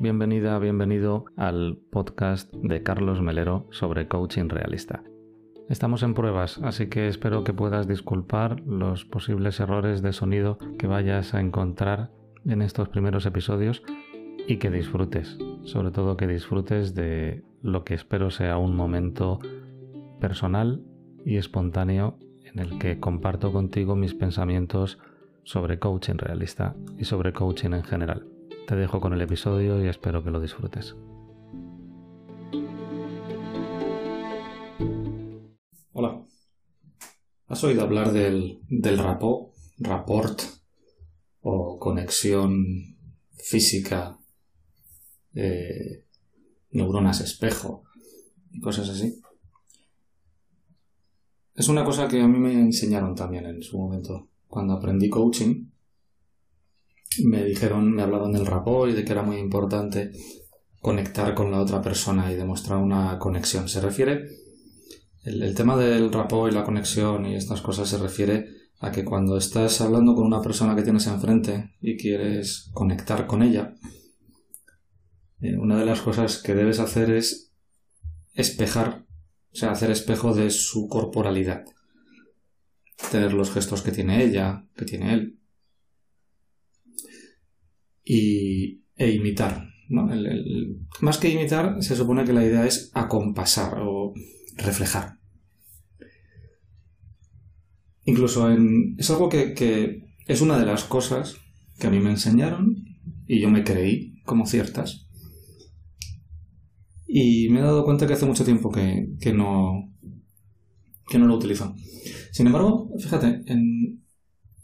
bienvenida, bienvenido al podcast de Carlos Melero sobre coaching realista. Estamos en pruebas, así que espero que puedas disculpar los posibles errores de sonido que vayas a encontrar en estos primeros episodios y que disfrutes, sobre todo que disfrutes de lo que espero sea un momento personal y espontáneo en el que comparto contigo mis pensamientos sobre coaching realista y sobre coaching en general. Te dejo con el episodio y espero que lo disfrutes. Hola. ¿Has oído hablar del, del rapport, o conexión física, eh, neuronas espejo y cosas así? Es una cosa que a mí me enseñaron también en su momento. Cuando aprendí coaching, me dijeron, me hablaban del rapport y de que era muy importante conectar con la otra persona y demostrar una conexión. Se refiere, el, tema del rapport y la conexión y estas cosas se refiere a que cuando estás hablando con una persona que tienes enfrente y quieres conectar con ella, eh, una de las cosas que debes hacer es espejar, o sea, hacer espejo de su corporalidad. Tener los gestos que tiene ella, que tiene él, y, e imitar. más que imitar, se supone que la idea es acompasar o reflejar. Incluso en, es algo que, que es una de las cosas que a mí me enseñaron y yo me creí como ciertas. Y me he dado cuenta que hace mucho tiempo que, que, no, que no lo utilizo. Sin embargo, fíjate, en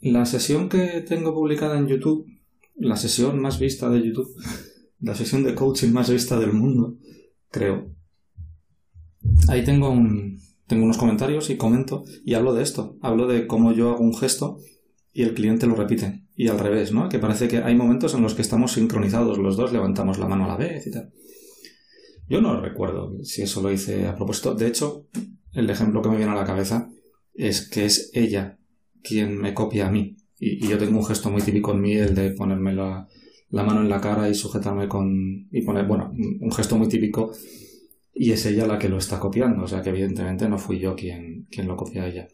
la sesión que tengo publicada en YouTube la sesión más vista de YouTube, la sesión de coaching más vista del mundo, creo. Ahí tengo un, tengo unos comentarios y comento y hablo de esto, hablo de cómo yo hago un gesto y el cliente lo repite y al revés, ¿no? Que parece que hay momentos en los que estamos sincronizados los dos, levantamos la mano a la vez y tal. Yo no recuerdo si eso lo hice a propósito. De hecho, el ejemplo que me viene a la cabeza es que es ella quien me copia a mí. Y, yo tengo un gesto muy típico en mí, el de ponerme la, mano en la cara y sujetarme con. y poner, bueno, un gesto muy típico. Y es ella la que lo está copiando, o sea que evidentemente no fui yo quien, quien lo copia a ella.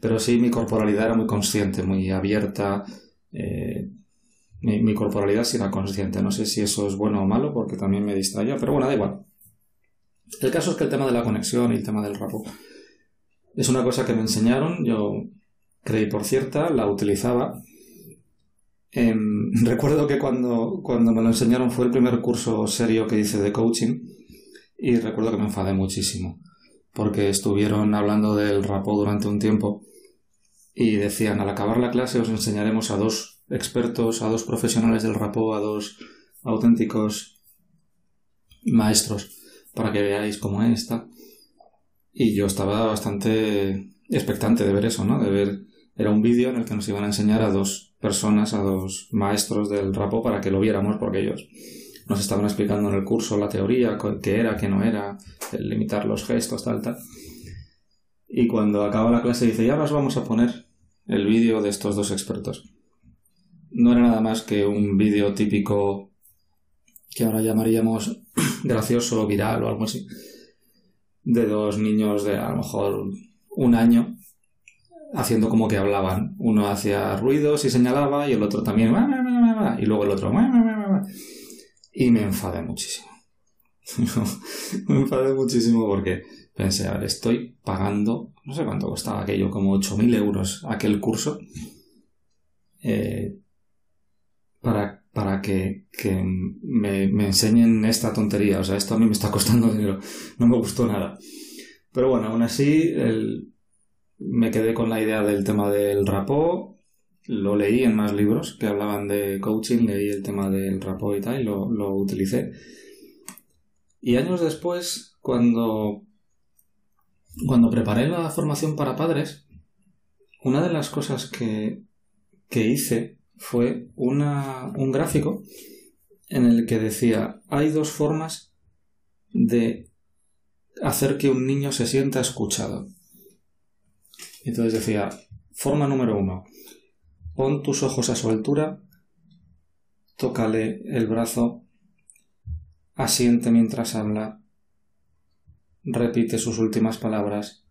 Pero sí, mi corporalidad era muy consciente, muy abierta. Eh, mi, mi, corporalidad sí era consciente. No sé si eso es bueno o malo porque también me distraía, pero bueno, da igual. El caso es que el tema de la conexión y el tema del rapo es una cosa que me enseñaron. Yo creí por cierta, la utilizaba. Em, recuerdo que cuando, cuando me lo enseñaron fue el primer curso serio que hice de coaching y recuerdo que me enfadé muchísimo porque estuvieron hablando del rapó durante un tiempo y decían al acabar la clase os enseñaremos a dos expertos, a dos profesionales del rapó, a dos auténticos maestros para que veáis cómo es esta. Y yo estaba bastante expectante de ver eso, ¿no? De ver era un vídeo en el que nos iban a enseñar a dos personas, a dos maestros del rapo para que lo viéramos, porque ellos nos estaban explicando en el curso la teoría, qué era, qué no era, el limitar los gestos, tal, tal. Y cuando acaba la clase dice, ya os vamos a poner el vídeo de estos dos expertos. No era nada más que un vídeo típico que ahora llamaríamos gracioso, viral o algo así, de dos niños de a lo mejor un año haciendo como que hablaban. Uno hacía ruidos y señalaba y el otro también. Y luego el otro. Y me enfadé muchísimo. me enfadé muchísimo porque pensé, a ver, estoy pagando, no sé cuánto costaba aquello, como 8.000 euros aquel curso, eh, para, para que, que me, me, enseñen esta tontería. O sea, esto a mí me está costando dinero. No me gustó nada. Pero bueno, aún así, el, me quedé con la idea del tema del rapó, lo leí en más libros que hablaban de coaching, leí el tema del rapó y tal, y lo, lo utilicé. Y años después, cuando, cuando preparé la formación para padres, una de las cosas que, que hice fue una, un gráfico en el que decía, hay dos formas de hacer que un niño se sienta escuchado. Entonces decía, forma número uno, pon tus ojos a su altura, tócale el brazo asiente mientras habla, repite sus últimas palabras,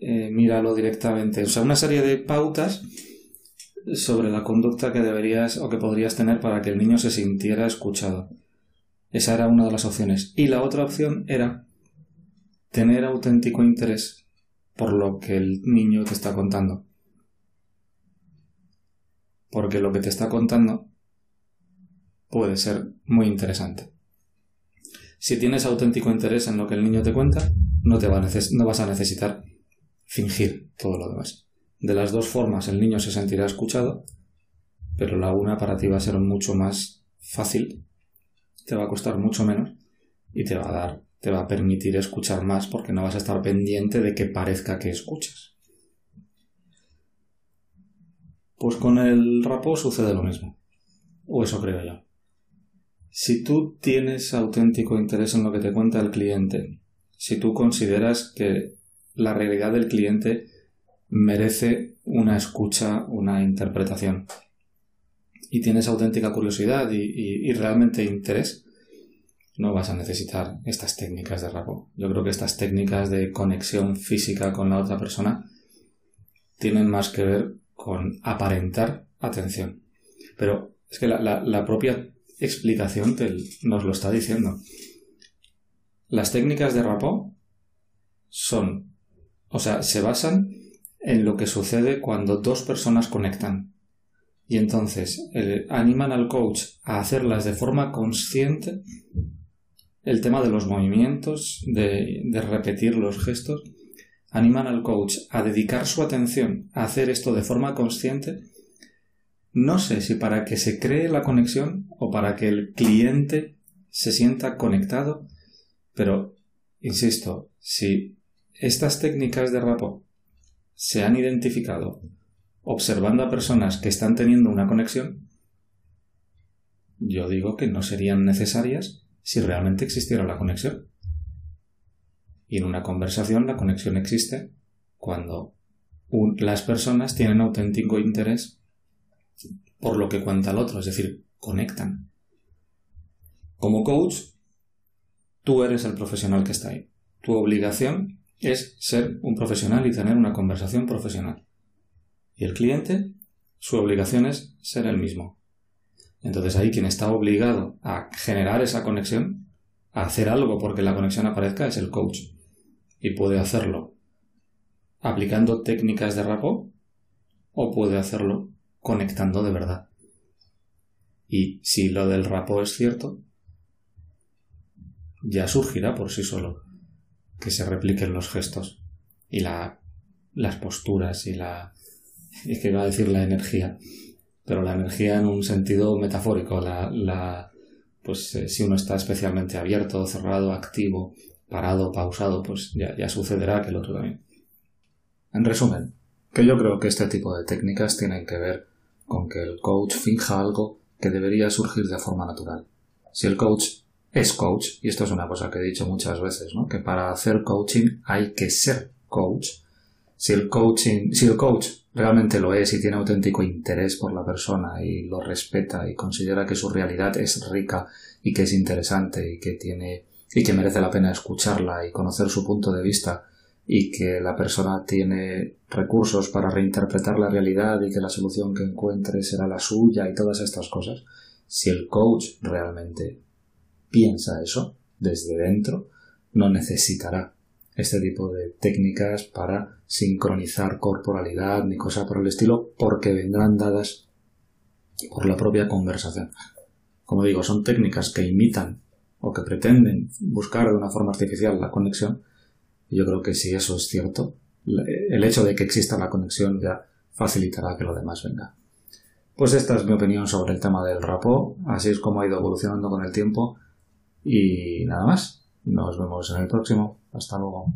eh, míralo directamente. O sea, una serie de pautas sobre la conducta que deberías o que podrías tener para que el niño se sintiera escuchado. Esa era una de las opciones. Y la otra opción era tener auténtico interés por lo que el niño te está contando. Porque lo que te está contando puede ser muy interesante. Si tienes auténtico interés en lo que el niño te cuenta, no, te va no vas a necesitar fingir todo lo demás. De las dos formas el niño se sentirá escuchado, pero la una para ti va a ser mucho más fácil, te va a costar mucho menos y te va a dar, te va a permitir escuchar más porque no vas a estar pendiente de que parezca que escuchas. Pues con el rapo sucede lo mismo. O eso creo yo. Si tú tienes auténtico interés en lo que te cuenta el cliente, si tú consideras que la realidad del cliente merece una escucha, una interpretación, y tienes auténtica curiosidad y, realmente interés, no vas a necesitar estas técnicas de rapo. Yo creo que estas técnicas de conexión física con la otra persona tienen más que ver con aparentar atención. Pero es que la propia explicación nos lo está diciendo. Las técnicas de rapó son, o sea, se basan en lo que sucede cuando dos personas conectan. Y entonces eh, animan al coach a hacerlas de forma consciente, el tema de los movimientos, de, repetir los gestos, animan al coach a dedicar su atención a hacer esto de forma consciente. No sé si para que se cree la conexión o para que el cliente se sienta conectado, pero, insisto, si estas técnicas de rapport se han identificado observando a personas que están teniendo una conexión, yo digo que no serían necesarias si realmente existiera la conexión. Y en una conversación la conexión existe cuando las personas tienen auténtico interés por lo que cuenta el otro, es decir, conectan. Como coach, tú eres el profesional que está ahí. Tu obligación es ser un profesional y tener una conversación profesional. Y el cliente, su obligación es ser el mismo. Entonces ahí quien está obligado a generar esa conexión, a hacer algo porque la conexión aparezca, es el coach. Y puede hacerlo aplicando técnicas de rapport o puede hacerlo conectando de verdad. Y si lo del rapo es cierto, ya surgirá por sí solo que se repliquen los gestos y la, las posturas y la... que iba a decir la energía, pero la energía en un sentido metafórico, la, la pues eh, si uno está especialmente abierto, cerrado, activo, parado, pausado, pues ya, ya sucederá que el otro también. En resumen, que yo creo que este tipo de técnicas tienen que ver con que el coach finja algo que debería surgir de forma natural. Si el coach es coach, y esto es una cosa que he dicho muchas veces, ¿no? que para hacer coaching hay que ser coach. Si el coaching, si el coach realmente lo es y tiene auténtico interés por la persona y lo respeta y considera que su realidad es rica y que es interesante y que tiene y que merece la pena escucharla y conocer su punto de vista y que la persona tiene recursos para reinterpretar la realidad y que la solución que encuentre será la suya y todas estas cosas, si el coach realmente piensa eso desde dentro, no necesitará este tipo de técnicas para sincronizar corporalidad ni cosa por el estilo porque vendrán dadas por la propia conversación. Como digo, son técnicas que imitan o que pretenden buscar de una forma artificial la conexión, yo creo que si eso es cierto, el hecho de que exista la conexión ya facilitará que lo demás venga. Pues esta es mi opinión sobre el tema del rapó, así es como ha ido evolucionando con el tiempo y nada más. Nos vemos en el próximo. Hasta luego.